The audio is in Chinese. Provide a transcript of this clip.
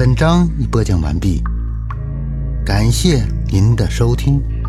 本章已播讲完毕感谢您的收听。